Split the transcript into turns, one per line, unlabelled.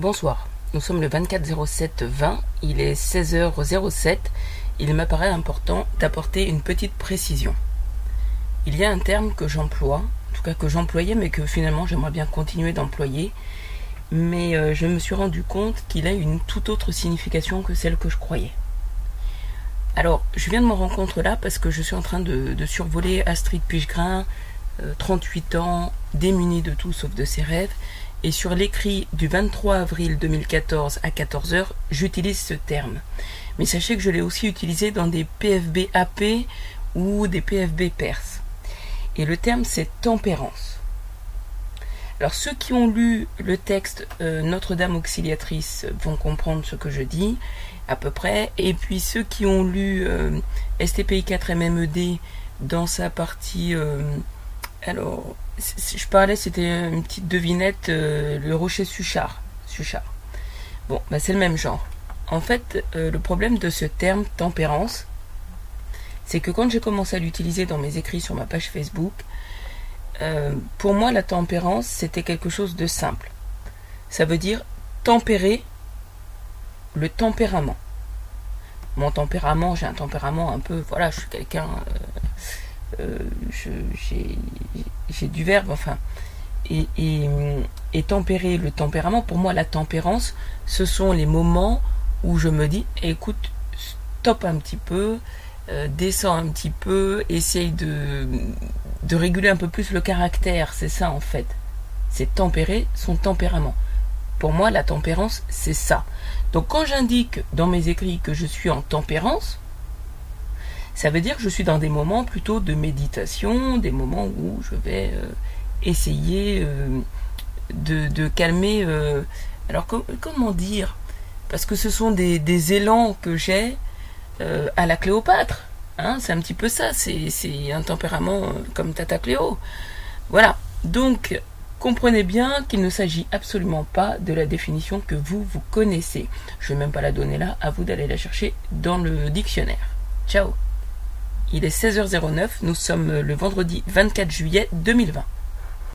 Bonsoir, nous sommes le 24 07 20, il est 16h07, il m'apparaît important d'apporter une petite précision. Il y a un terme que j'emploie, en tout cas que j'employais mais que finalement j'aimerais bien continuer d'employer, mais euh, je me suis rendu compte qu'il a une toute autre signification que celle que je croyais. Alors, je viens de me rendre compte là parce que je suis en train de, survoler Astrid Pichegrin, 38 euh, ans, démunie de tout sauf de ses rêves, et sur l'écrit du 23 avril 2014 à 14h, j'utilise ce terme. Mais sachez que je l'ai aussi utilisé dans des PFB AP ou des PFB perses. Et le terme c'est tempérance. Alors ceux qui ont lu le texte euh, Notre-Dame auxiliatrice vont comprendre ce que je dis à peu près. Et puis ceux qui ont lu euh, STPI 4 MMED dans sa partie euh, alors, je parlais, c'était une petite devinette, euh, le rocher Suchard. Suchard. Bon, bah c'est le même genre. En fait, euh, le problème de ce terme tempérance, c'est que quand j'ai commencé à l'utiliser dans mes écrits sur ma page Facebook, euh, pour moi, la tempérance, c'était quelque chose de simple. Ça veut dire tempérer le tempérament. Mon tempérament, j'ai un tempérament un peu, voilà, je suis quelqu'un euh, j'ai du verbe, enfin. Et, et, tempérer le tempérament, pour moi, la tempérance, ce sont les moments où je me dis, écoute, stop un petit peu, euh, descends un petit peu, essaye de, de réguler un peu plus le caractère, c'est ça en fait. C'est tempérer son tempérament. Pour moi, la tempérance, c'est ça. Donc quand j'indique dans mes écrits que je suis en tempérance, ça veut dire que je suis dans des moments plutôt de méditation, des moments où je vais euh, essayer euh, de, calmer. Euh, alors comment dire? Parce que ce sont des, élans que j'ai à la Cléopâtre. Hein, c'est un petit peu ça, c'est un tempérament comme Tata Cléo. Voilà. Donc, comprenez bien qu'il ne s'agit absolument pas de la définition que vous, vous connaissez. Je ne vais même pas la donner là, à vous d'aller la chercher dans le dictionnaire. Ciao il est 16h09, nous sommes le vendredi 24 juillet 2020.